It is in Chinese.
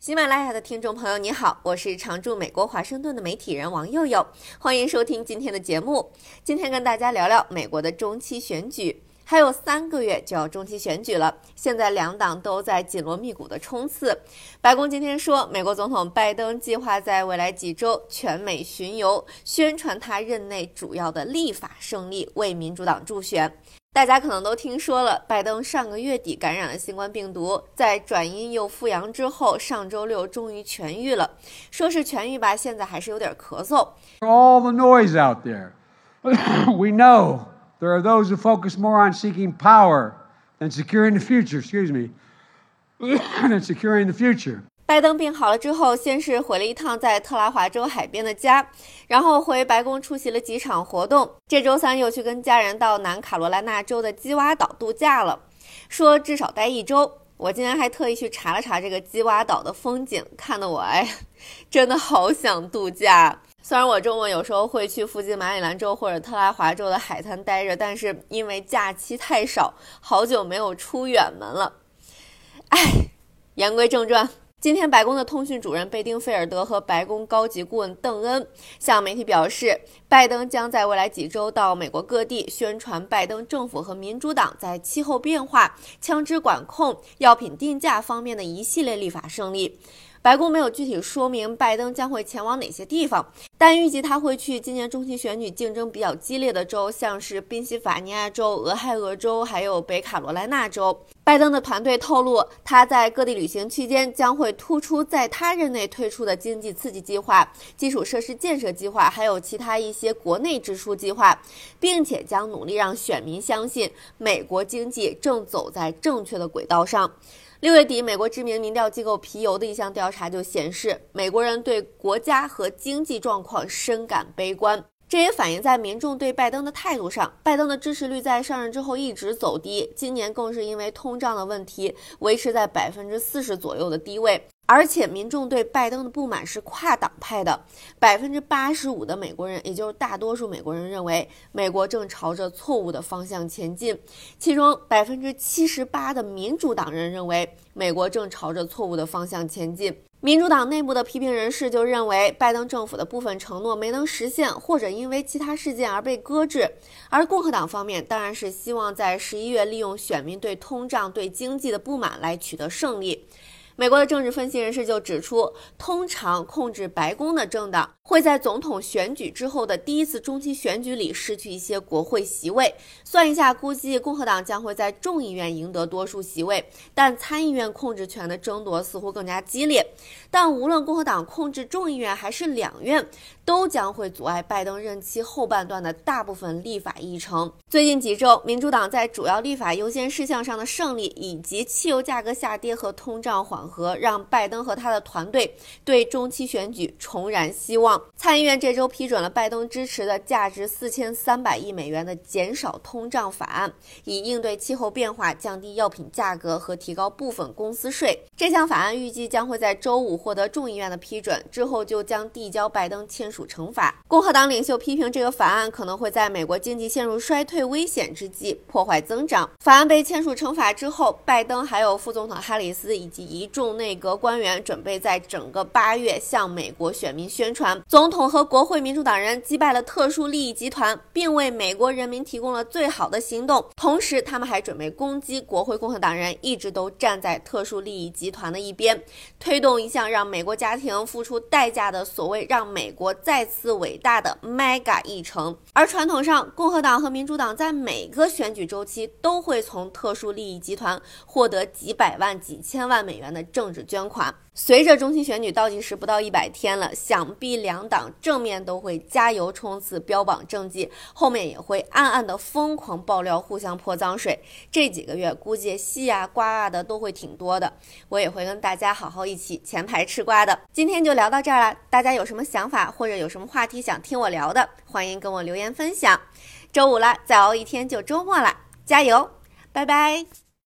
喜马拉雅的听众朋友，你好，我是常驻美国华盛顿的媒体人王佑佑，欢迎收听今天的节目。今天跟大家聊聊美国的中期选举，还有三个月就要中期选举了，现在两党都在紧锣密鼓的冲刺。白宫今天说，美国总统拜登计划在未来几周全美巡游，宣传他任内主要的立法胜利，为民主党助选。大家可能都听说了，拜登上个月底感染了新冠病毒，在转阴又复阳之后，上周六终于痊愈了。说是痊愈吧，现在还是有点咳嗽。All the noise out there. we know there are those who focus more on seeking power than securing the future. Excuse me. than securing the future. 拜登病好了之后，先是回了一趟在特拉华州海边的家，然后回白宫出席了几场活动。这周三又去跟家人到南卡罗来纳州的基洼岛度假了，说至少待一周。我今天还特意去查了查这个基洼岛的风景，看得我哎，真的好想度假。虽然我周末有时候会去附近马里兰州或者特拉华州的海滩待着，但是因为假期太少，好久没有出远门了。哎，言归正传。今天，白宫的通讯主任贝丁菲尔德和白宫高级顾问邓恩向媒体表示，拜登将在未来几周到美国各地宣传拜登政府和民主党在气候变化、枪支管控、药品定价方面的一系列立法胜利。白宫没有具体说明拜登将会前往哪些地方，但预计他会去今年中期选举竞争比较激烈的州，像是宾夕法尼亚州、俄亥俄州，还有北卡罗来纳州。拜登的团队透露，他在各地旅行期间将会突出在他任内推出的经济刺激计划、基础设施建设计划，还有其他一些国内支出计划，并且将努力让选民相信美国经济正走在正确的轨道上。六月底，美国知名民调机构皮尤的一项调查就显示，美国人对国家和经济状况深感悲观，这也反映在民众对拜登的态度上。拜登的支持率在上任之后一直走低，今年更是因为通胀的问题维持在百分之四十左右的低位。而且，民众对拜登的不满是跨党派的，百分之八十五的美国人，也就是大多数美国人认为美国正朝着错误的方向前进，其中百分之七十八的民主党人认为美国正朝着错误的方向前进。民主党内部的批评人士就认为，拜登政府的部分承诺没能实现，或者因为其他事件而被搁置。而共和党方面当然是希望在十一月利用选民对通胀、对经济的不满来取得胜利。美国的政治分析人士就指出，通常控制白宫的政党会在总统选举之后的第一次中期选举里失去一些国会席位。算一下，估计共和党将会在众议院赢得多数席位，但参议院控制权的争夺似乎更加激烈。但无论共和党控制众议院还是两院，都将会阻碍拜登任期后半段的大部分立法议程。最近几周，民主党在主要立法优先事项上的胜利，以及汽油价格下跌和通胀缓。和让拜登和他的团队对中期选举重燃希望。参议院这周批准了拜登支持的价值四千三百亿美元的减少通胀法案，以应对气候变化、降低药品价格和提高部分公司税。这项法案预计将会在周五获得众议院的批准，之后就将递交拜登签署惩罚。共和党领袖批评这个法案可能会在美国经济陷入衰退危险之际破坏增长。法案被签署惩罚之后，拜登还有副总统哈里斯以及一众。众内阁官员准备在整个八月向美国选民宣传，总统和国会民主党人击败了特殊利益集团，并为美国人民提供了最好的行动。同时，他们还准备攻击国会共和党人一直都站在特殊利益集团的一边，推动一项让美国家庭付出代价的所谓“让美国再次伟大的 ”mega 议程。而传统上，共和党和民主党在每个选举周期都会从特殊利益集团获得几百万、几千万美元的。政治捐款。随着中期选举倒计时不到一百天了，想必两党正面都会加油冲刺，标榜政绩，后面也会暗暗的疯狂爆料，互相泼脏水。这几个月估计戏啊、瓜啊的都会挺多的，我也会跟大家好好一起前排吃瓜的。今天就聊到这儿了，大家有什么想法或者有什么话题想听我聊的，欢迎跟我留言分享。周五了，再熬一天就周末了，加油，拜拜。